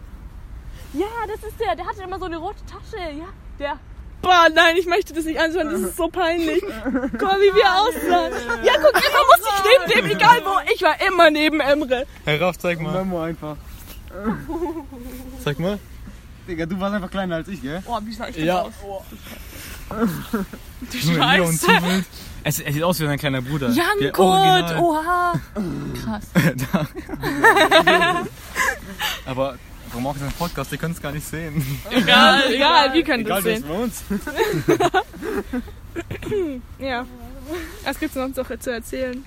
Ja, das ist der. Der hatte immer so eine rote Tasche. Ja, der. Boah, nein, ich möchte das nicht anschauen. Das ist so peinlich. Guck mal, wie wir aussahen. Ja, guck, immer musste ich neben dem, egal wo. Ich war immer neben Emre. Herr Raff, zeig mal. Memo einfach. Zeig mal. Digga, du warst einfach kleiner als ich, gell? Oh, wie sah ich denn Ja. aus? Du hier und Scheiße. Es, er sieht aus wie sein kleiner Bruder. Der Jankot, Original. oha. Krass. Aber warum auch diesen Podcast? Ihr könnt es gar nicht sehen. Egal, egal, wir können das Egal, sehen. bei uns. Ja. Was gibt's noch so zu erzählen?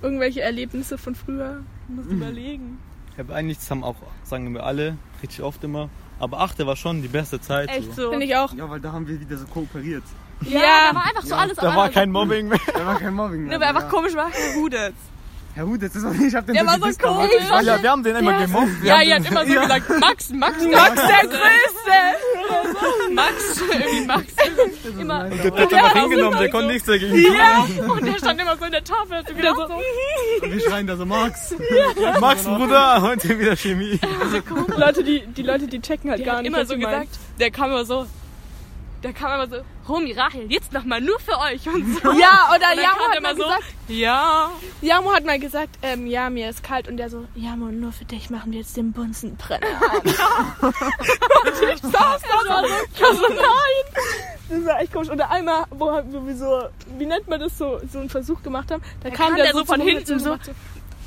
Irgendwelche Erlebnisse von früher? Muss überlegen. Ich habe eigentlich, das haben auch, sagen wir alle, richtig oft immer. Aber achte war schon die beste Zeit. Echt so. so. Finde ich auch. Ja, weil da haben wir wieder so kooperiert. Ja, da war einfach so alles Da war kein Mobbing mehr. Da war kein Mobbing mehr. Ne, wer einfach ja. komisch war, Herr. Herr Hudetz, das war ich hab den Der war so damals. komisch. Ah, ja, wir haben den immer Ja. gemobbt. Ja, ihr den, habt immer so gesagt, Max, Max, Max der Größte! Max, irgendwie Max. Immer. Der hat einfach hingenommen, der konnte nichts dagegen tun. Ja, und der stand immer so in der Tafel, hat wieder so. Und wir schreien da so, Max. Max, Bruder, heute wieder Chemie. Leute, die, die Leute, die checken halt gar hat nicht. immer so gesagt, der kam immer so, der kam immer so, Homi, Rachel, jetzt nochmal nur für euch und so. Ja, oder Jamo hat mal immer so, gesagt, ja. Jamo hat mal gesagt, ähm, ja, mir ist kalt und der so, Jamo, nur für dich machen wir jetzt den Bunsenbrenner. und ich saß da so, ich war so, nein! Das war echt komisch. Oder einmal, wo, wir so, wie nennt man das so, so einen Versuch gemacht haben, da, kam, kam der, der so, so von hinten so.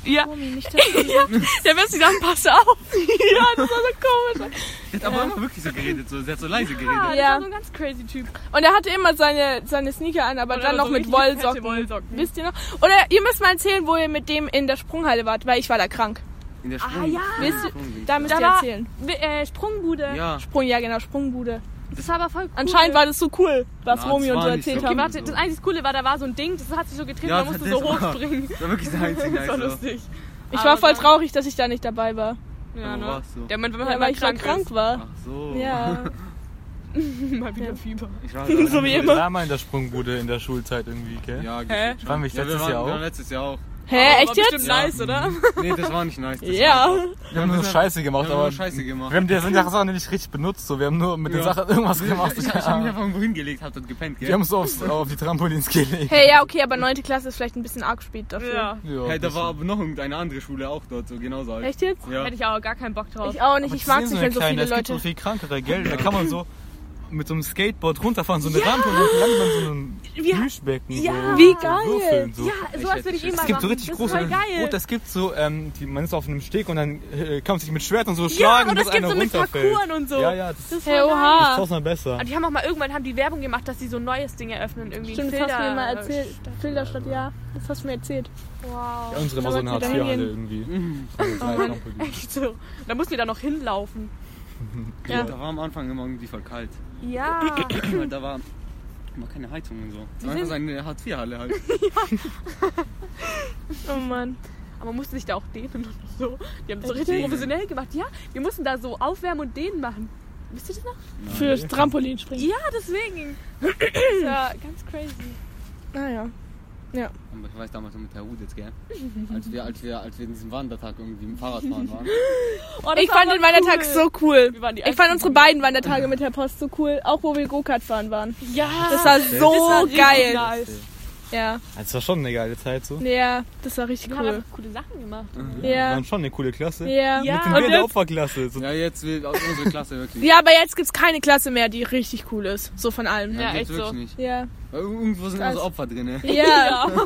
Ja, Homie, nicht das ja. Der wirst du sagen, pass auf. Ja, das war so komisch. Der hat aber immer wirklich so geredet, so. Der hat so leise geredet. Ja, Ja. das war so ein ganz crazy Typ. Und er hatte immer seine, seine Sneaker an, aber Und dann noch so mit Wollsocken. Wollsocken. Wisst ihr noch? Oder ihr müsst mal erzählen, wo ihr mit dem in der Sprunghalle wart, weil ich war da krank. In der Ah, Sprung. ja. Wisst ihr, da müsst Da ihr erzählen. Äh, Sprungbude. Ja. Sprung, ja genau, Sprungbude. Das war aber voll cool. Anscheinend war das so cool, was Na, Romy das und so war nicht erzählt so Okay, haben. warte, das einzige Coole war, da war so ein Ding, das hat sich so getreten, Ja, da musst du das so war- hochspringen. Das war wirklich der einzige, Das war lustig. Ich Aber war voll traurig, dass ich da nicht dabei war. Ja, ne? warst du? Der Moment, wenn man Ja, halt ich krank, krank war. Ach so. Ja. mal wieder Ja. Fieber. Ich war So wie immer. waren mal in der Sprungbude in der Schulzeit irgendwie, gell? Ja, wir schon. Ja, letztes waren, Jahr Wir waren auch? letztes Jahr auch. Hä, Aber echt bestimmt jetzt? nice, oder? Nee, das war nicht nice. Das Ja. War Wir haben nur Scheiße gemacht, wir haben aber nur Scheiße gemacht. wir haben die Sachen nicht richtig benutzt, so. Wir haben nur mit den Ja. Sachen irgendwas gemacht. Ich, ich hab mich einfach irgendwo hingelegt, hab dort gepennt, gell? Wir haben es aufs, auf die Trampolins gelegt. Hey, ja, okay, aber 9. Klasse ist vielleicht ein bisschen arg spät dafür. Ja. Ja, Hey, da war aber noch irgendeine andere Schule auch dort, so genauso alt. Echt jetzt? Ja. Hätte ich auch gar keinen Bock drauf. Ich auch nicht, Aber ich mag sind nicht, wenn so viele Es gibt so Leute. viel krankere, gell? Da kann man so mit so einem Skateboard runterfahren, so eine Rampe und dann landet man so einem Ja. Plüschbecken. Ja. so, Wie so geil. Würfeln, so. Ja, sowas würde ich immer Es gibt so machen. richtig das große. ist voll geil. Und es gibt so, ähm, die, man ist auf einem Steg und dann äh, kann man sich mit Schwertern so ja, schlagen, und bis es gibt einer so mit runterfällt. Parcours und so. Ja, ja, das, Das ist Hey, geil. das ist oha. tausendmal besser. Und die haben auch mal irgendwann haben die Werbung gemacht, dass sie so ein neues Ding eröffnen. Irgendwie Stimmt, das Filter, hast du mir mal erzählt. Filderstadt, ja. Das hast du mir erzählt. Wow. Ja, unsere immer so eine da irgendwie. Mhm. Also. Trampolins. Echt so. Da mussten wir da noch hinlaufen. Ja. Da war am Anfang immer irgendwie voll kalt. Ja. Weil da war immer keine Heizung und so. Das war einfach sind- so eine Hartz-IV-Halle halt. Oh Mann. Aber man musste sich da auch dehnen und so. Die haben das so richtig professionell gemacht. Ja, wir mussten da so aufwärmen und dehnen machen. Wisst ihr das noch? Fürs Trampolin springen. Ja, deswegen. Das ist ja ganz crazy. Naja. Ja. Aber ich weiß damals noch mit Herr Huditz, gell? Als wir, als wir, als wir in diesem Wandertag irgendwie im Fahrradfahren waren. Oh, das Ich war fand den Wandertag cool. so cool. Wir waren die Ich fand unsere beiden Wandertage mit der Post so cool. Auch wo wir Go-Kart fahren waren. Ja, Das war so war richtig geil. Nice. Ja. Das war schon eine geile Zeit so. Ja, das war richtig Wir haben cool. coole Sachen gemacht. Wir Ja. waren schon eine coole Klasse. Ja. Ja. Mit der jetzt, Opferklasse. So, Ja, jetzt will aus unserer Klasse wirklich. ja, aber jetzt gibt's keine Klasse mehr, die richtig cool ist. So von allem. Ja, gibt's echt wirklich so. nicht. Ja. Weil irgendwo sind Krass. Opfer drin. ne? Ja.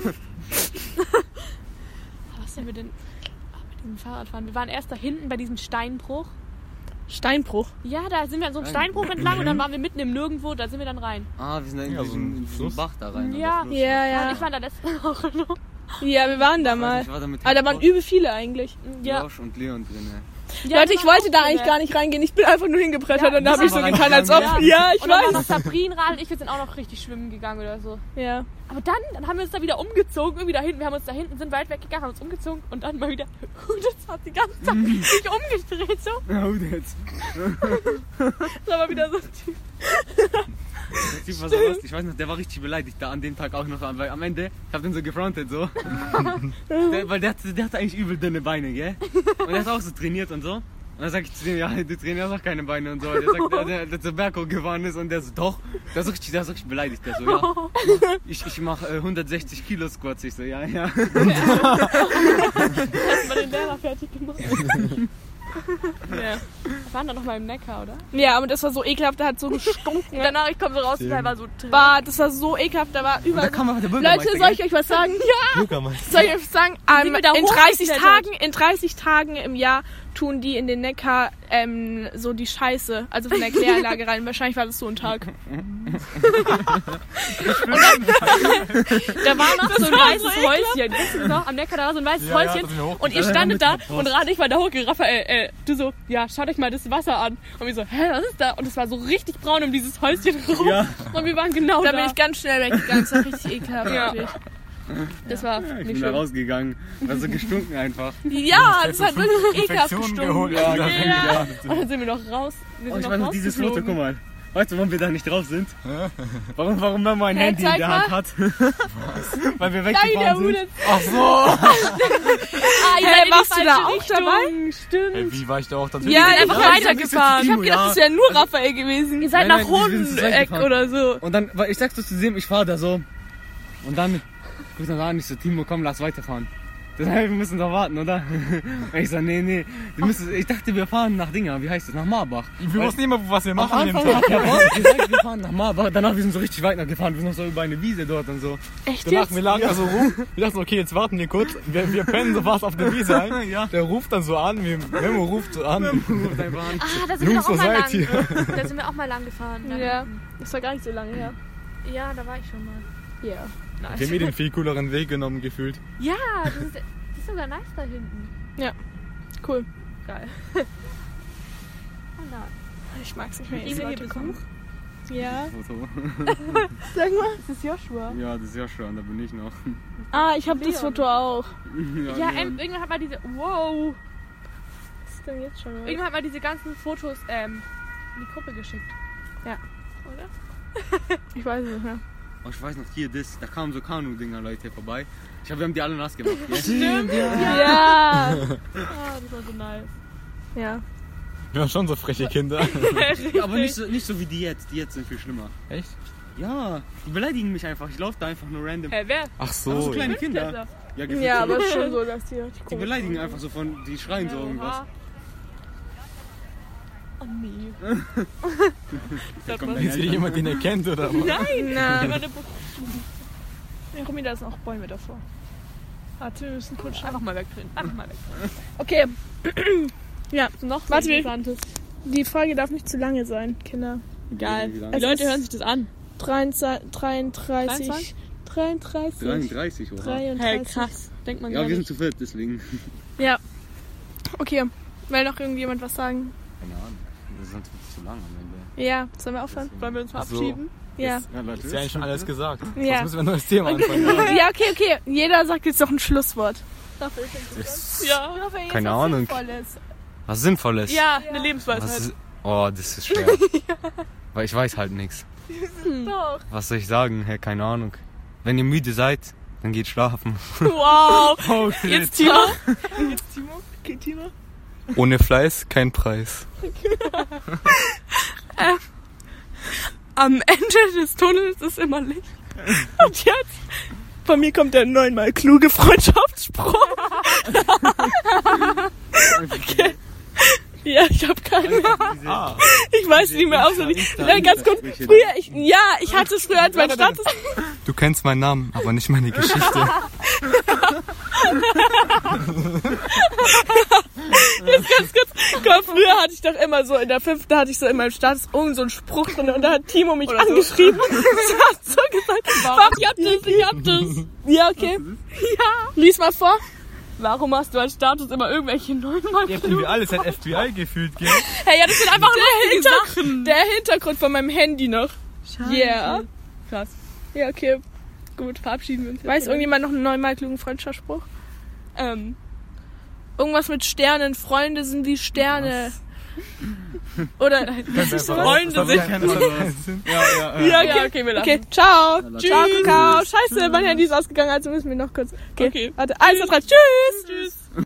Was denn mit den, ah, mit dem Fahrradfahren? Wir waren erst da hinten bei diesem Steinbruch. Steinbruch. Ja, da sind wir an so einem Steinbruch entlang und dann waren wir mitten im Nirgendwo, da sind wir dann rein. Ah, wir sind da in Ja, so in Fluss. Bach da rein. Ja. Ja, Ja. ja. Ich war da letzte Woche noch. Ja, wir waren da mal. Ich war da mit Aber da waren übel viele eigentlich. Ja. Josh und Leon drin. ey. Ja, Leute, ich waren wollte da eigentlich gar nicht reingehen. Ich bin einfach nur hingebrettert Ja, und da habe ich so getan, als ob. reingegangen, Ja, ich und dann war noch weiß. Sabrin, Rahel und ich, wir sind auch noch richtig schwimmen gegangen oder so. Ja. Aber dann, dann haben wir uns da wieder umgezogen, irgendwie da hinten. Wir haben uns da hinten, sind weit weggegangen, haben uns umgezogen und dann mal wieder. Und das hat die ganze Zeit sich umgedreht so. Oh, jetzt. Das war wieder so. Der Typ war so lustig. Ich weiß noch, der war richtig beleidigt da an dem Tag auch noch. Weil am Ende, ich hab den so gefrontet so. der, weil der hatte, der hatte eigentlich übel dünne Beine, gell? Und er ist auch so trainiert und so. Und dann sag ich zu dem, ja, du trainierst auch keine Beine und so. Der sagt, der, der, der zur Berg hochgefahren ist und der so, doch. Der ist richtig, der ist richtig beleidigt. Der so, ja. Ich, ich mach äh, 160 Kilo Squats. Ich so, ja, ja. Hast du mal den Lehrer fertig gemacht? ja. Wir waren dann noch mal im Neckar, oder? Ja, aber das war so ekelhaft, der hat so gestunken. Und danach, ich komme so raus und da war so drin. Bah, das war so ekelhaft, da war Und da überall. kam der Bürgermeister. Leute, soll ich euch was sagen? Ja. Bürgermeister. Soll ich euch was sagen? Sind Ähm, da in 30 hochgeklettert? Tagen, in 30 Tagen im Jahr tun die in den Neckar ähm, so die Scheiße, also von der Kläranlage rein. Wahrscheinlich war das so ein Tag. Da war noch so ein weißes Häuschen. Weißt du noch? Am Neckar, da war so ein weißes Ja, ja, Häuschen. hoch- und ihr standet da und Rad, ich war da hochgegangen. Raphael, äh, du so, ja, schaut euch mal das Wasser an. Und wir so, hä, was ist da? Und es war so richtig braun um dieses Häuschen rum. Ja. Und wir waren genau Da da. bin ich ganz schnell weggegangen. Das war richtig ekelhaft. Ja. wirklich. Das war Ich nicht bin da schlimm. rausgegangen. War so gestunken einfach. Ja, das hat wirklich ekelhaft Infektionen gestunken. geholt. Ja, Ja, ja. Und dann sind wir noch raus. Wir Oh, sind ich weiß noch dieses Foto, guck mal. Weißt du, warum wir da nicht drauf sind? Warum, warum man mein Hä, Handy in der mal. Hand hat? Weil wir Nein, der weggefahren sind. Hude. Ach so! Ah, die warst du da auch Richtung. dabei? Stimmt. Ey, wie war ich da auch dann? Ja, sind einfach ich- weitergefahren. Ich hab gedacht, das wäre nur Raphael gewesen. Ihr seid Nein, nach nein, sind gefahren. oder so. Und dann, weil ich sag's so zu dem, ich fahr da so. Und dann guck ich dann an, ich so, Timo, komm, lass weiterfahren. Das heißt, wir müssen doch warten, oder? Und ich so, nee, nee. Wir müssen, ich dachte, wir fahren nach Dinger, wie heißt das? Nach Marbach. Wir wussten immer, was wir Am machen dem Anfang Tag. hat gesagt, wir fahren nach Marbach. Danach, wir sind so richtig weit gefahren. Wir sind noch so über eine Wiese dort und so. Echt Danach, jetzt? wir lagen da so rum. Wir dachten, okay, jetzt warten wir kurz. Wir, wir pennen so fast auf der Wiese ein. Ja. Der ruft dann so an, wir- Memo ruft so an. Ruft einfach an. Ah, da sind wir Jungs doch auch mal lang. Society. Da sind wir auch mal lang gefahren. Ja, das war gar nicht so lange her. ja, da war ich schon mal. Ja. Nice. Wir haben eh den viel cooleren Weg genommen, gefühlt. Ja, das ist, das ist sogar nice da hinten. Cool. Geil. Oh nein. Ich mag's nicht mehr. Kriegen wir hier. Besuch? Ja. Foto. Sag mal. Das ist Joshua. Ja, das ist ja schon, da bin ich noch. Ah, ich hab das. Foto auch. Ja, Leon. ähm, irgendwann hat man diese. Wow! Was ist denn jetzt schon? los? Irgendwann hat man diese ganzen Fotos ähm, in die Gruppe geschickt. Ja. Oder? Ich weiß es nicht mehr. Oh, ich weiß noch, hier, das, da kamen so Kanu-Dinger, Leute, vorbei. Ich hab, wir haben die alle nass gemacht. gell? Stimmt, ja. Ja. Ah, das war so nice. Ja. Wir waren schon so freche Kinder. Ja, aber nicht so, nicht so wie die jetzt. Die jetzt sind viel schlimmer. Echt? Ja, die beleidigen mich einfach. Ich laufe da einfach nur random. Hä, wer? Ach Ach, so so. kleine Kinder. Ja, Ja, so. aber es ist schon so, dass die richtig Die komisch beleidigen sind. einfach so von, die schreien so irgendwas. Oha. Oh nee. Da kommt Ist hier jemand, den er kennt oder was? Nein! Bu- ja, Rumi, da sind auch Bäume davor. Warte, wir müssen kurz schauen. Einfach mal wegdrehen. Einfach mal weg. Okay. ja, Noch Warte, wir- Interessantes. die Folge darf nicht zu lange sein, Kinder. Egal. Die Es Leute hören sich das an. 33, 33, 33, 33, oder? 33. Hey, krass. Denkt man Ja, gar wir sind nicht. zu viert, deswegen. Ja. Okay. Will noch irgendjemand was sagen? Keine Ahnung. Das ist sonst zu lang am Ende. Ja, sollen wir aufhören? Wollen wir uns Ach so. verabschieden? Ja. Ja, Leute. Ist ja eigentlich schon alles gesagt. Ja. Jetzt müssen wir ein neues Thema anfangen. Ja, okay, okay. Jeder sagt jetzt noch ein Schlusswort. Ja. Keine Ahnung. Was Sinnvolles? Ja, eine Lebensweisheit. Was ist, oh, das ist schwer. Weil ich weiß halt nichts. Doch. Was soll ich sagen? Hey, keine Ahnung. Wenn ihr müde seid, dann geht schlafen. Wow. Oh, Jetzt Timo. Jetzt Timo. Okay, Timo. Ohne Fleiß kein Preis. Am Ende des Tunnels ist immer Licht. Und jetzt? Von mir kommt der neunmal kluge Freundschaftsspruch. okay. Ja, ich habe keinen mehr. Ah. Ich weiß nicht mehr auswendig. Nein, ganz kurz. Früher, ich, ja, ich hatte es früher als mein Status. Du kennst meinen Namen, aber nicht meine Geschichte. Jetzt ganz kurz. Mal, früher hatte ich doch immer so, in der fünften hatte ich so in meinem Status irgend so einen Spruch drin und da hat Timo mich Oder so. angeschrieben. Das hat so gesagt, warum? Ich hab das, ich hab das. Ja, okay. Ja. Lies mal vor. Warum hast du als Status immer irgendwelche neunmal Ihr habt irgendwie alles halt FBI gefühlt, gell? Hey, ja, das sind einfach Der, lustige Hintergrund, Sachen. der Hintergrund von meinem Handy noch. Yeah. Krass. Ja, okay. Gut, verabschieden wir uns. jetzt Weiß wieder. irgendjemand noch einen neunmal klugen Freundschaftsspruch? Ähm, Irgendwas mit Sternen. Freunde sind wie Sterne. Oder. Freunde Das hat keinen Sinn. Ja, ja, Ja, ja, okay. okay, wir lachen. Okay, ciao. Tschüss. Ciao, Kakao. Scheiße, mein Handy ist ausgegangen, also müssen wir noch kurz. Okay, Okay. warte. Eins, zwei, drei. Tschüss. Tschüss.